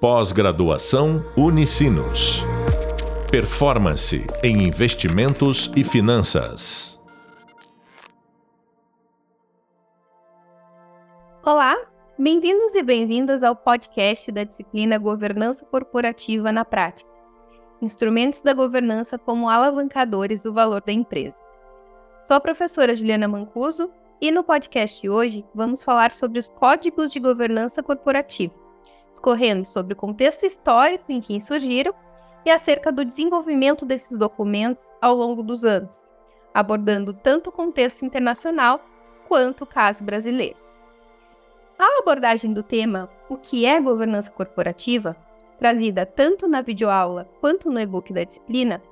Pós-graduação Unicinos. Performance em investimentos e finanças. Olá, bem-vindos e bem-vindas ao podcast da disciplina Governança Corporativa na Prática. Instrumentos da governança como alavancadores do valor da empresa. Sou a professora Juliana Mancuso e no podcast de hoje vamos falar sobre os códigos de governança corporativa discorrendo sobre o contexto histórico em que surgiram e acerca do desenvolvimento desses documentos ao longo dos anos, abordando tanto o contexto internacional quanto o caso brasileiro. A abordagem do tema O que é governança corporativa, trazida tanto na videoaula quanto no e-book da disciplina,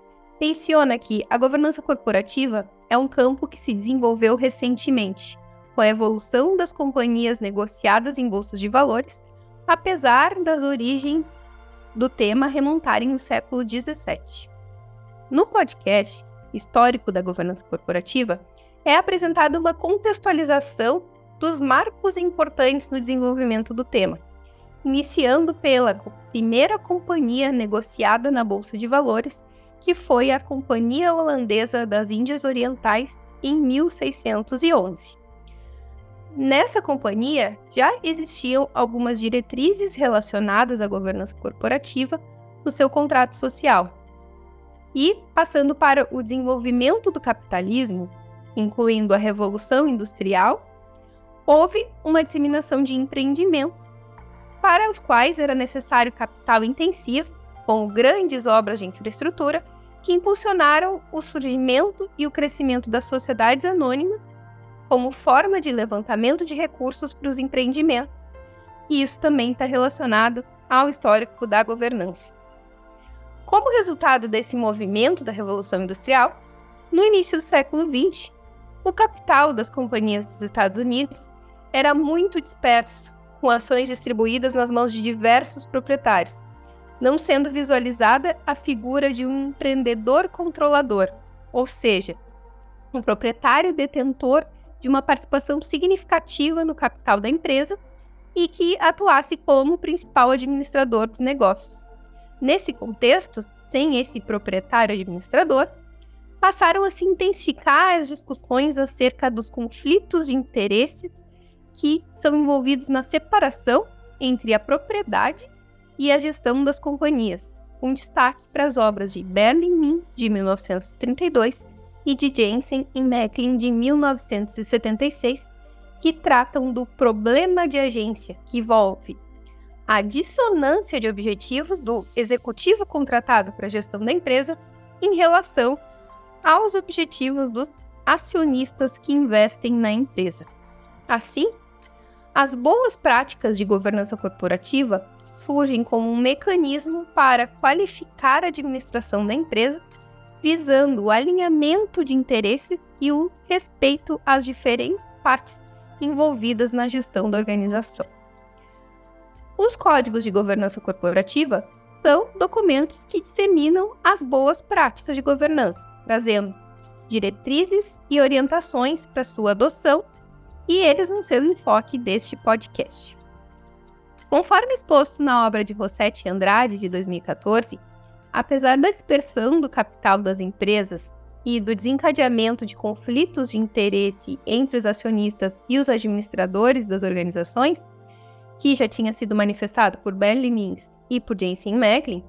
menciona que a governança corporativa é um campo que se desenvolveu recentemente, com a evolução das companhias negociadas em bolsas de valores apesar das origens do tema remontarem no século XVII. No podcast Histórico da Governança Corporativa, é apresentada uma contextualização dos marcos importantes no desenvolvimento do tema, iniciando pela primeira companhia negociada na Bolsa de Valores, que foi a Companhia Holandesa das Índias Orientais em 1611. Nessa companhia já existiam algumas diretrizes relacionadas à governança corporativa no seu contrato social. E, passando para o desenvolvimento do capitalismo, incluindo a Revolução Industrial, houve uma disseminação de empreendimentos para os quais era necessário capital intensivo, com grandes obras de infraestrutura que impulsionaram o surgimento e o crescimento das sociedades anônimas como forma de levantamento de recursos para os empreendimentos. E isso também está relacionado ao histórico da governança. Como resultado desse movimento da Revolução Industrial, no início do século XX, o capital das companhias dos Estados Unidos era muito disperso, com ações distribuídas nas mãos de diversos proprietários, não sendo visualizada a figura de um empreendedor controlador, ou seja, um proprietário detentor de uma participação significativa no capital da empresa e que atuasse como principal administrador dos negócios. Nesse contexto, sem esse proprietário administrador, passaram a se intensificar as discussões acerca dos conflitos de interesses que são envolvidos na separação entre a propriedade e a gestão das companhias, com destaque para as obras de Berlin Mins, de 1932, e de Jensen e Macklin de 1976, que tratam do problema de agência, que envolve a dissonância de objetivos do executivo contratado para a gestão da empresa em relação aos objetivos dos acionistas que investem na empresa. Assim, as boas práticas de governança corporativa surgem como um mecanismo para qualificar a administração da empresa visando o alinhamento de interesses e o respeito às diferentes partes envolvidas na gestão da organização. Os códigos de governança corporativa são documentos que disseminam as boas práticas de governança, trazendo diretrizes e orientações para sua adoção, e eles vão ser o enfoque deste podcast. Conforme exposto na obra de Rossetti Andrade de 2014, Apesar da dispersão do capital das empresas e do desencadeamento de conflitos de interesse entre os acionistas e os administradores das organizações, que já tinha sido manifestado por Berlin Mins e por Jensen Macklin,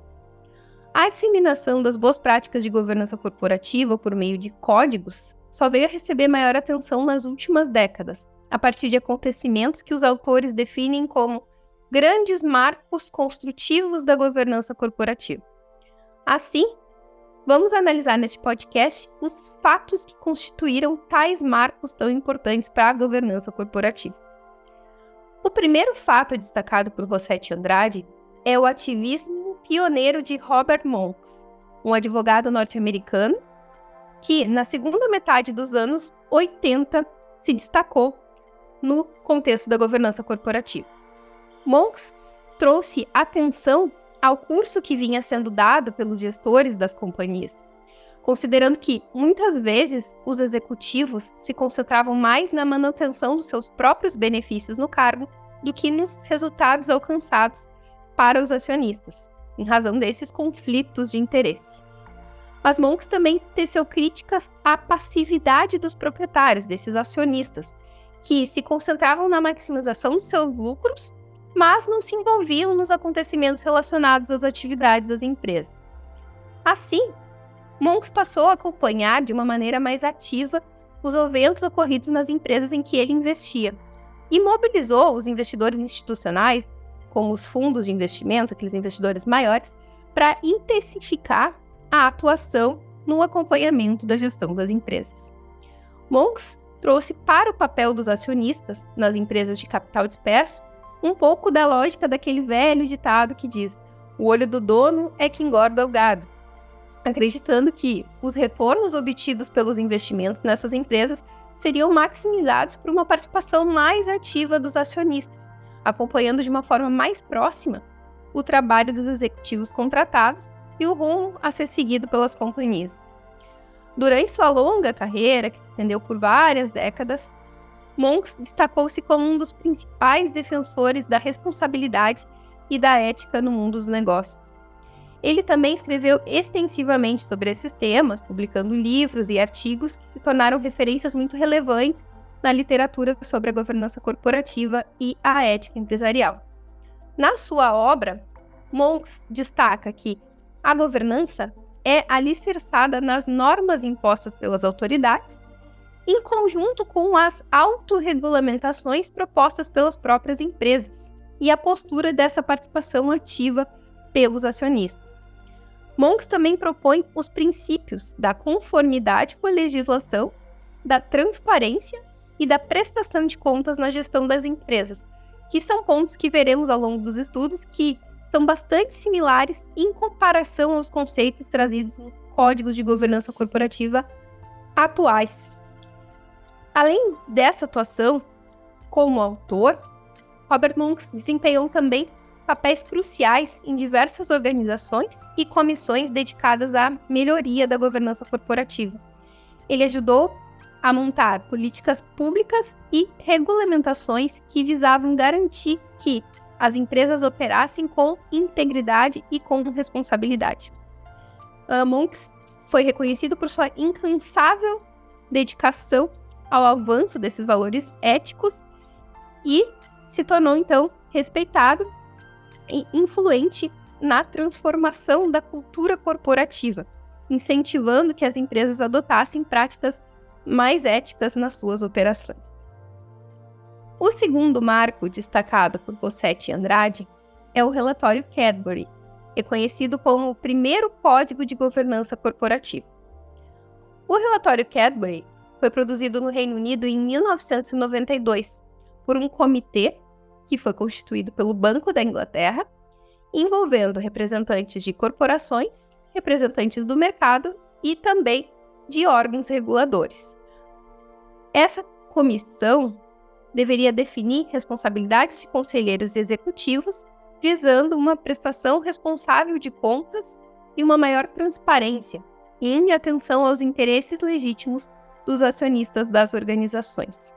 a disseminação das boas práticas de governança corporativa por meio de códigos só veio a receber maior atenção nas últimas décadas, a partir de acontecimentos que os autores definem como grandes marcos construtivos da governança corporativa. Assim, vamos analisar neste podcast os fatos que constituíram tais marcos tão importantes para a governança corporativa. O primeiro fato destacado por Rossetti Andrade é o ativismo pioneiro de Robert Monks, um advogado norte-americano que, na segunda metade dos anos 80, se destacou no contexto da governança corporativa. Monks trouxe atenção ao curso que vinha sendo dado pelos gestores das companhias, considerando que muitas vezes os executivos se concentravam mais na manutenção dos seus próprios benefícios no cargo do que nos resultados alcançados para os acionistas, em razão desses conflitos de interesse. Mas Monks também teceu críticas à passividade dos proprietários, desses acionistas, que se concentravam na maximização dos seus lucros, mas não se envolviam nos acontecimentos relacionados às atividades das empresas. Assim, Monks passou a acompanhar de uma maneira mais ativa os eventos ocorridos nas empresas em que ele investia e mobilizou os investidores institucionais, como os fundos de investimento, aqueles investidores maiores, para intensificar a atuação no acompanhamento da gestão das empresas. Monks trouxe para o papel dos acionistas nas empresas de capital disperso um pouco da lógica daquele velho ditado que diz: o olho do dono é que engorda o gado, acreditando que os retornos obtidos pelos investimentos nessas empresas seriam maximizados por uma participação mais ativa dos acionistas, acompanhando de uma forma mais próxima o trabalho dos executivos contratados e o rumo a ser seguido pelas companhias. Durante sua longa carreira, que se estendeu por várias décadas, Monks destacou-se como um dos principais defensores da responsabilidade e da ética no mundo dos negócios. Ele também escreveu extensivamente sobre esses temas, publicando livros e artigos que se tornaram referências muito relevantes na literatura sobre a governança corporativa e a ética empresarial. Na sua obra, Monks destaca que a governança é alicerçada nas normas impostas pelas autoridades, em conjunto com as autorregulamentações propostas pelas próprias empresas e a postura dessa participação ativa pelos acionistas. Monks também propõe os princípios da conformidade com a legislação, da transparência e da prestação de contas na gestão das empresas, que são pontos que veremos ao longo dos estudos que são bastante similares em comparação aos conceitos trazidos nos códigos de governança corporativa atuais. Além dessa atuação como autor, Robert Monks desempenhou também papéis cruciais em diversas organizações e comissões dedicadas à melhoria da governança corporativa. Ele ajudou a montar políticas públicas e regulamentações que visavam garantir que as empresas operassem com integridade e com responsabilidade. Uh, Monks foi reconhecido por sua incansável dedicação ao avanço desses valores éticos e se tornou então respeitado e influente na transformação da cultura corporativa, incentivando que as empresas adotassem práticas mais éticas nas suas operações. O segundo marco destacado por Rossetti Andrade é o relatório Cadbury, reconhecido como o primeiro código de governança corporativa. O relatório Cadbury foi produzido no Reino Unido em 1992 por um comitê que foi constituído pelo Banco da Inglaterra, envolvendo representantes de corporações, representantes do mercado e também de órgãos reguladores. Essa comissão deveria definir responsabilidades de conselheiros executivos, visando uma prestação responsável de contas e uma maior transparência, em atenção aos interesses legítimos dos acionistas das organizações.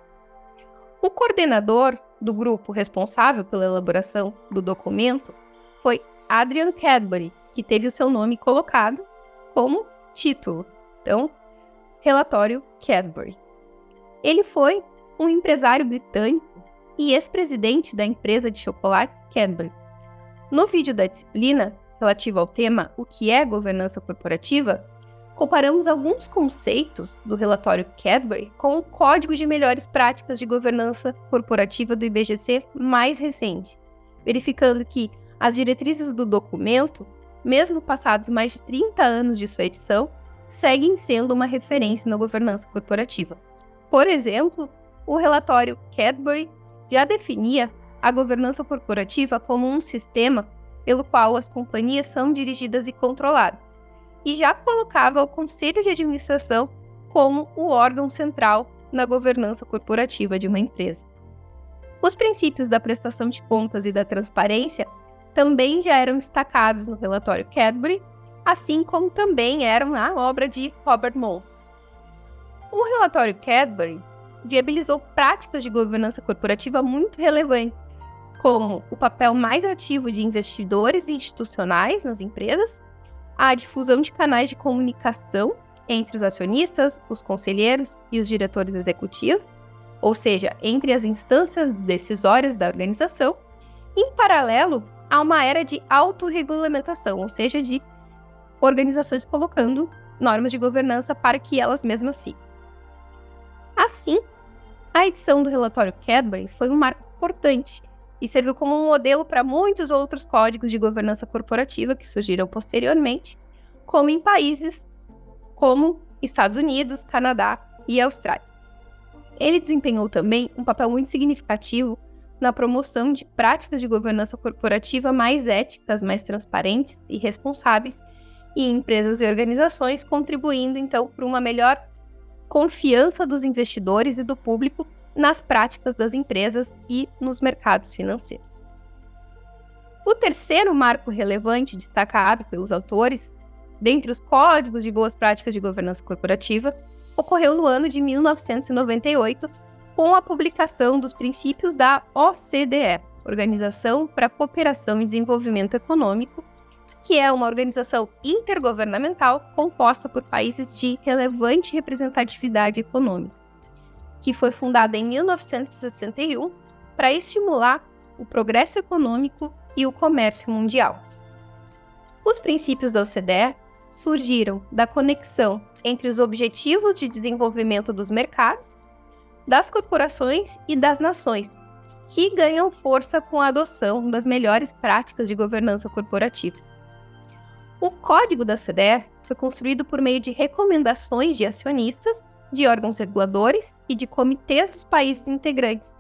O coordenador do grupo responsável pela elaboração do documento foi Adrian Cadbury, que teve o seu nome colocado como título. Então, relatório Cadbury. Ele foi um empresário britânico e ex-presidente da empresa de chocolates Cadbury. No vídeo da disciplina, relativo ao tema O que é governança corporativa, comparamos alguns conceitos do relatório Cadbury com o Código de Melhores Práticas de Governança Corporativa do IBGC mais recente, verificando que as diretrizes do documento, mesmo passados mais de 30 anos de sua edição, seguem sendo uma referência na governança corporativa. Por exemplo, o relatório Cadbury já definia a governança corporativa como um sistema pelo qual as companhias são dirigidas e controladas, e já colocava o conselho de administração como o órgão central na governança corporativa de uma empresa. Os princípios da prestação de contas e da transparência também já eram destacados no relatório Cadbury, assim como também eram na obra de Robert Monks. O relatório Cadbury viabilizou práticas de governança corporativa muito relevantes, como o papel mais ativo de investidores institucionais nas empresas, a difusão de canais de comunicação entre os acionistas, os conselheiros e os diretores executivos, ou seja, entre as instâncias decisórias da organização, em paralelo a uma era de autorregulamentação, ou seja, de organizações colocando normas de governança para que elas mesmas sigam. Assim, a edição do relatório Cadbury foi um marco importante e serviu como um modelo para muitos outros códigos de governança corporativa que surgiram posteriormente, como em países como Estados Unidos, Canadá e Austrália. Ele desempenhou também um papel muito significativo na promoção de práticas de governança corporativa mais éticas, mais transparentes e responsáveis em empresas e organizações, contribuindo então para uma melhor confiança dos investidores e do público nas práticas das empresas e nos mercados financeiros. O terceiro marco relevante destacado pelos autores, dentre os códigos de boas práticas de governança corporativa, ocorreu no ano de 1998, com a publicação dos princípios da OCDE, Organização para Cooperação e Desenvolvimento Econômico, que é uma organização intergovernamental composta por países de relevante representatividade econômica que foi fundada em 1961 para estimular o progresso econômico e o comércio mundial. Os princípios da OCDE surgiram da conexão entre os objetivos de desenvolvimento dos mercados, das corporações e das nações, que ganham força com a adoção das melhores práticas de governança corporativa. O código da OCDE foi construído por meio de recomendações de acionistas de órgãos reguladores e de comitês dos países integrantes,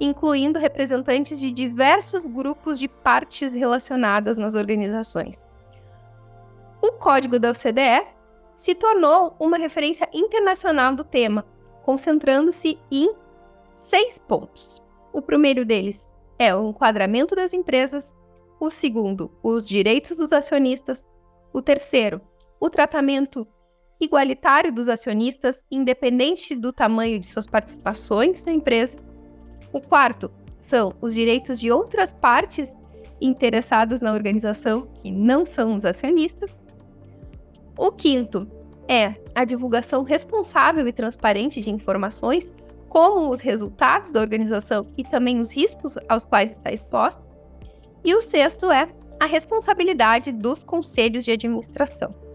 incluindo representantes de diversos grupos de partes relacionadas nas organizações. O Código da OCDE se tornou uma referência internacional do tema, concentrando-se em seis pontos. O primeiro deles é o enquadramento das empresas, o segundo, os direitos dos acionistas, o terceiro, o tratamento igualitário dos acionistas, independente do tamanho de suas participações na empresa. O quarto são os direitos de outras partes interessadas na organização que não são os acionistas. O quinto é a divulgação responsável e transparente de informações, como os resultados da organização e também os riscos aos quais está exposta. E o sexto é a responsabilidade dos conselhos de administração.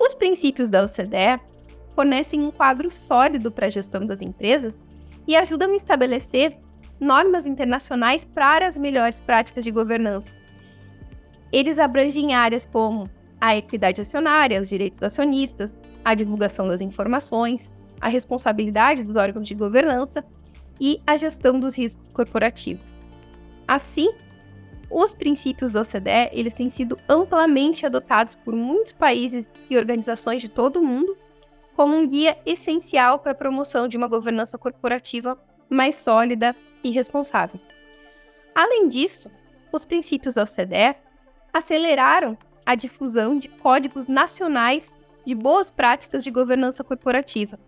Os princípios da OCDE fornecem um quadro sólido para a gestão das empresas e ajudam a estabelecer normas internacionais para as melhores práticas de governança. Eles abrangem áreas como a equidade acionária, os direitos acionistas, a divulgação das informações, a responsabilidade dos órgãos de governança e a gestão dos riscos corporativos. Assim, os princípios da OCDE eles têm sido amplamente adotados por muitos países e organizações de todo o mundo como um guia essencial para a promoção de uma governança corporativa mais sólida e responsável. Além disso, os princípios da OCDE aceleraram a difusão de códigos nacionais de boas práticas de governança corporativa,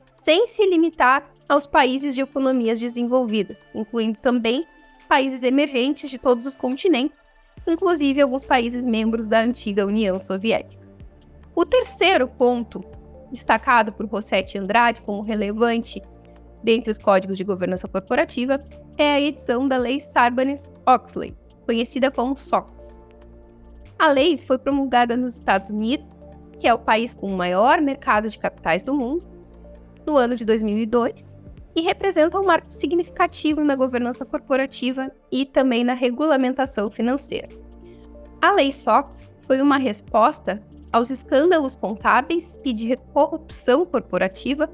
sem se limitar aos países de economias desenvolvidas, incluindo também países emergentes de todos os continentes, inclusive alguns países membros da antiga União Soviética. O terceiro ponto, destacado por Rossetti Andrade como relevante dentre os códigos de governança corporativa, é a edição da Lei Sarbanes-Oxley, conhecida como SOX. A lei foi promulgada nos Estados Unidos, que é o país com o maior mercado de capitais do mundo, no ano de 2002, e representa um marco significativo na governança corporativa e também na regulamentação financeira. A Lei SOX foi uma resposta aos escândalos contábeis e de corrupção corporativa,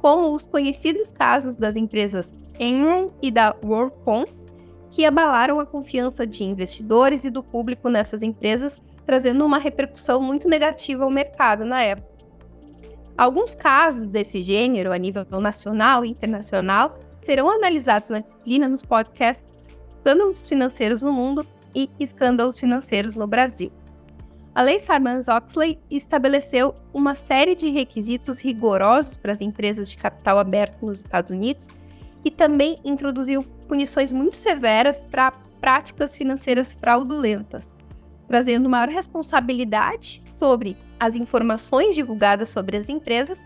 como os conhecidos casos das empresas Enron e da WorldCom, que abalaram a confiança de investidores e do público nessas empresas, trazendo uma repercussão muito negativa ao mercado na época. Alguns casos desse gênero, a nível nacional e internacional, serão analisados na disciplina nos podcasts Escândalos Financeiros no Mundo e Escândalos Financeiros no Brasil. A Lei Sarbanes-Oxley estabeleceu uma série de requisitos rigorosos para as empresas de capital aberto nos Estados Unidos e também introduziu punições muito severas para práticas financeiras fraudulentas, trazendo maior responsabilidade sobre as informações divulgadas sobre as empresas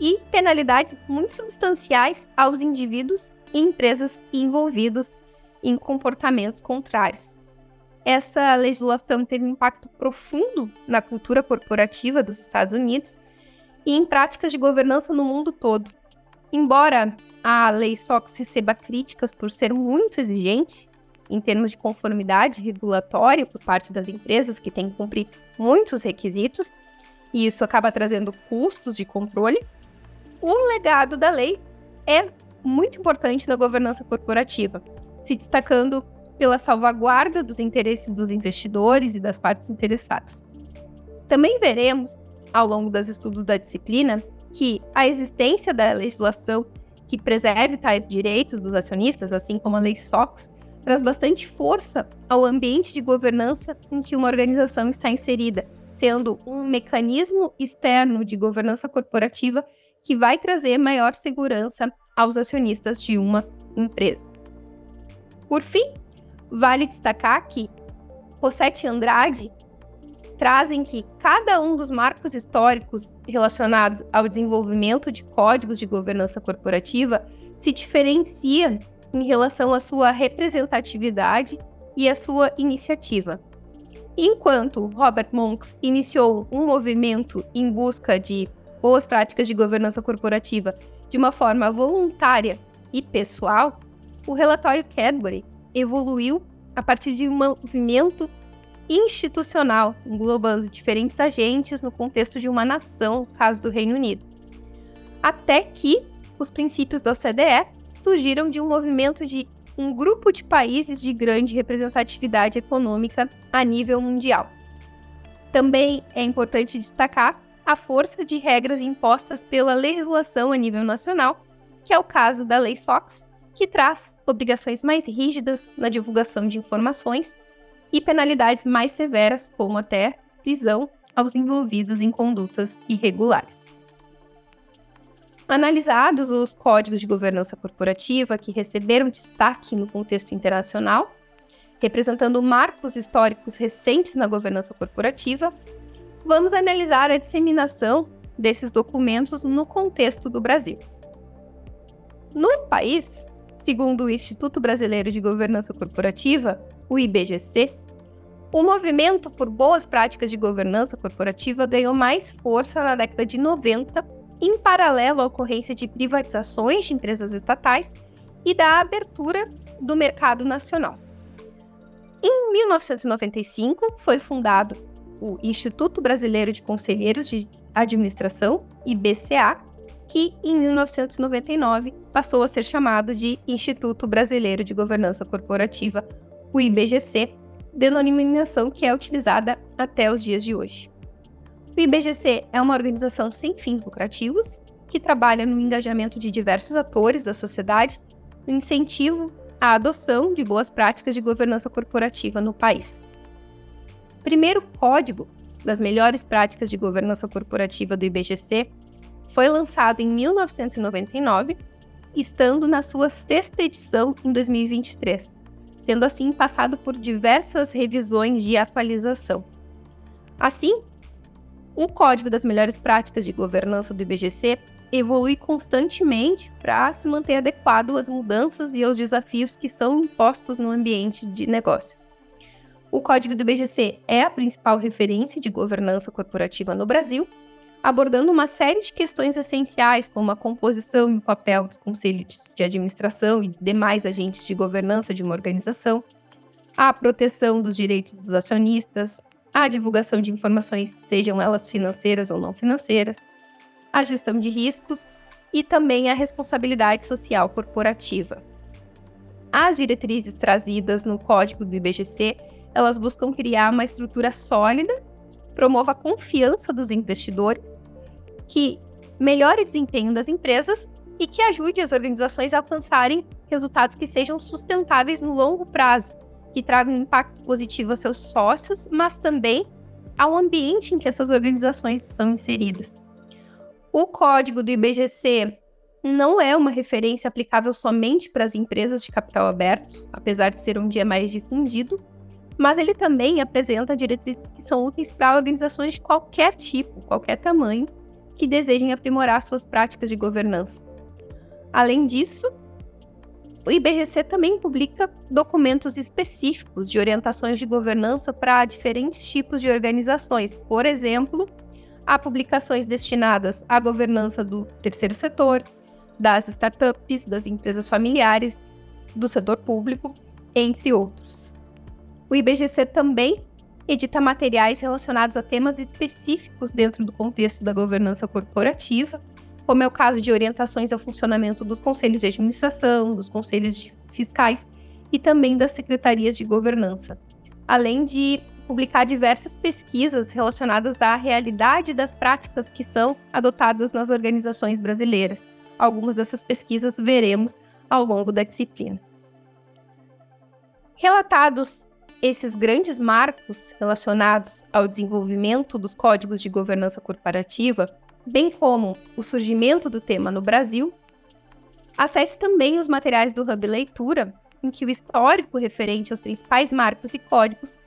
e penalidades muito substanciais aos indivíduos e empresas envolvidos em comportamentos contrários. Essa legislação teve um impacto profundo na cultura corporativa dos Estados Unidos e em práticas de governança no mundo todo. Embora a lei SOX receba críticas por ser muito exigente em termos de conformidade regulatória por parte das empresas que têm que cumprir muitos requisitos, e isso acaba trazendo custos de controle, o legado da lei é muito importante na governança corporativa, se destacando pela salvaguarda dos interesses dos investidores e das partes interessadas. Também veremos, ao longo dos estudos da disciplina, que a existência da legislação que preserve tais direitos dos acionistas, assim como a Lei SOX, traz bastante força ao ambiente de governança em que uma organização está inserida, sendo um mecanismo externo de governança corporativa que vai trazer maior segurança aos acionistas de uma empresa. Por fim, vale destacar que Rossetti e Andrade trazem que cada um dos marcos históricos relacionados ao desenvolvimento de códigos de governança corporativa se diferencia em relação à sua representatividade e à sua iniciativa. Enquanto Robert Monks iniciou um movimento em busca de boas práticas de governança corporativa de uma forma voluntária e pessoal, o relatório Cadbury evoluiu a partir de um movimento institucional, englobando diferentes agentes no contexto de uma nação, caso do Reino Unido. Até que os princípios da OCDE surgiram de um movimento de um grupo de países de grande representatividade econômica a nível mundial. Também é importante destacar a força de regras impostas pela legislação a nível nacional, que é o caso da Lei SOX, que traz obrigações mais rígidas na divulgação de informações e penalidades mais severas, como até prisão aos envolvidos em condutas irregulares. Analisados os códigos de governança corporativa que receberam destaque no contexto internacional, representando marcos históricos recentes na governança corporativa, vamos analisar a disseminação desses documentos no contexto do Brasil. No país, segundo o Instituto Brasileiro de Governança Corporativa, o IBGC, o movimento por boas práticas de governança corporativa ganhou mais força na década de 90, em paralelo à ocorrência de privatizações de empresas estatais e da abertura do mercado nacional. Em 1995, foi fundado o Instituto Brasileiro de Conselheiros de Administração, IBCA, que em 1999 passou a ser chamado de Instituto Brasileiro de Governança Corporativa, o IBGC, denominação que é utilizada até os dias de hoje. O IBGC é uma organização sem fins lucrativos que trabalha no engajamento de diversos atores da sociedade no incentivo à adoção de boas práticas de governança corporativa no país primeiro código das melhores práticas de governança corporativa do IBGC foi lançado em 1999, estando na sua sexta edição em 2023, tendo assim passado por diversas revisões de atualização. Assim, o Código das Melhores Práticas de Governança do IBGC evolui constantemente para se manter adequado às mudanças e aos desafios que são impostos no ambiente de negócios. O código do BGC é a principal referência de governança corporativa no Brasil, abordando uma série de questões essenciais, como a composição e o papel dos conselhos de administração e demais agentes de governança de uma organização, a proteção dos direitos dos acionistas, a divulgação de informações, sejam elas financeiras ou não financeiras, a gestão de riscos e também a responsabilidade social corporativa. As diretrizes trazidas no código do IBGC elas buscam criar uma estrutura sólida, promova a confiança dos investidores, que melhore o desempenho das empresas e que ajude as organizações a alcançarem resultados que sejam sustentáveis no longo prazo, que tragam impacto positivo aos seus sócios, mas também ao ambiente em que essas organizações estão inseridas. O código do IBGC não é uma referência aplicável somente para as empresas de capital aberto, apesar de ser um dia mais difundido, mas ele também apresenta diretrizes que são úteis para organizações de qualquer tipo, qualquer tamanho, que desejem aprimorar suas práticas de governança. Além disso, o IBGC também publica documentos específicos de orientações de governança para diferentes tipos de organizações. Por exemplo, há publicações destinadas à governança do terceiro setor, das startups, das empresas familiares, do setor público, entre outros. O IBGC também edita materiais relacionados a temas específicos dentro do contexto da governança corporativa, como é o caso de orientações ao funcionamento dos conselhos de administração, dos conselhos fiscais e também das secretarias de governança, além de publicar diversas pesquisas relacionadas à realidade das práticas que são adotadas nas organizações brasileiras. Algumas dessas pesquisas veremos ao longo da disciplina. Relatados esses grandes marcos relacionados ao desenvolvimento dos códigos de governança corporativa, bem como o surgimento do tema no Brasil, acesse também os materiais do Hub Leitura, em que o histórico referente aos principais marcos e códigos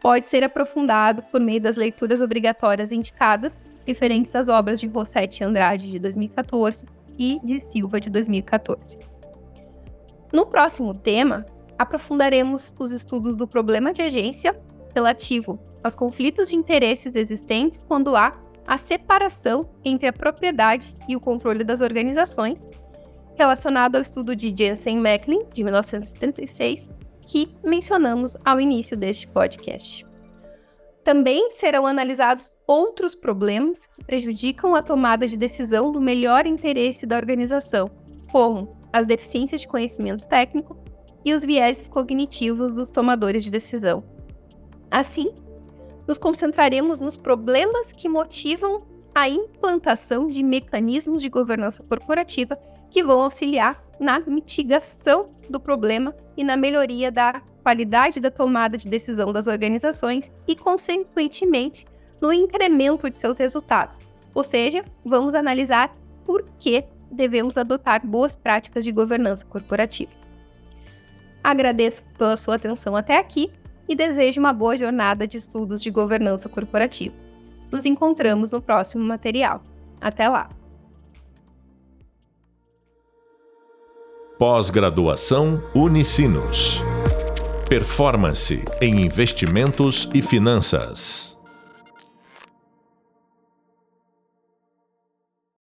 pode ser aprofundado por meio das leituras obrigatórias indicadas, referentes às obras de Rossetti Andrade de 2014 e de Silva de 2014. No próximo tema, aprofundaremos os estudos do problema de agência relativo aos conflitos de interesses existentes quando há a separação entre a propriedade e o controle das organizações, relacionado ao estudo de Jensen Macklin, de 1976, que mencionamos ao início deste podcast. Também serão analisados outros problemas que prejudicam a tomada de decisão no melhor interesse da organização, como as deficiências de conhecimento técnico e os vieses cognitivos dos tomadores de decisão. Assim, nos concentraremos nos problemas que motivam a implantação de mecanismos de governança corporativa que vão auxiliar na mitigação do problema e na melhoria da qualidade da tomada de decisão das organizações e, consequentemente, no incremento de seus resultados. Ou seja, vamos analisar por que devemos adotar boas práticas de governança corporativa. Agradeço pela sua atenção até aqui e desejo uma boa jornada de estudos de governança corporativa. Nos encontramos no próximo material. Até lá! Pós-graduação Unicinos. Performance em investimentos e finanças.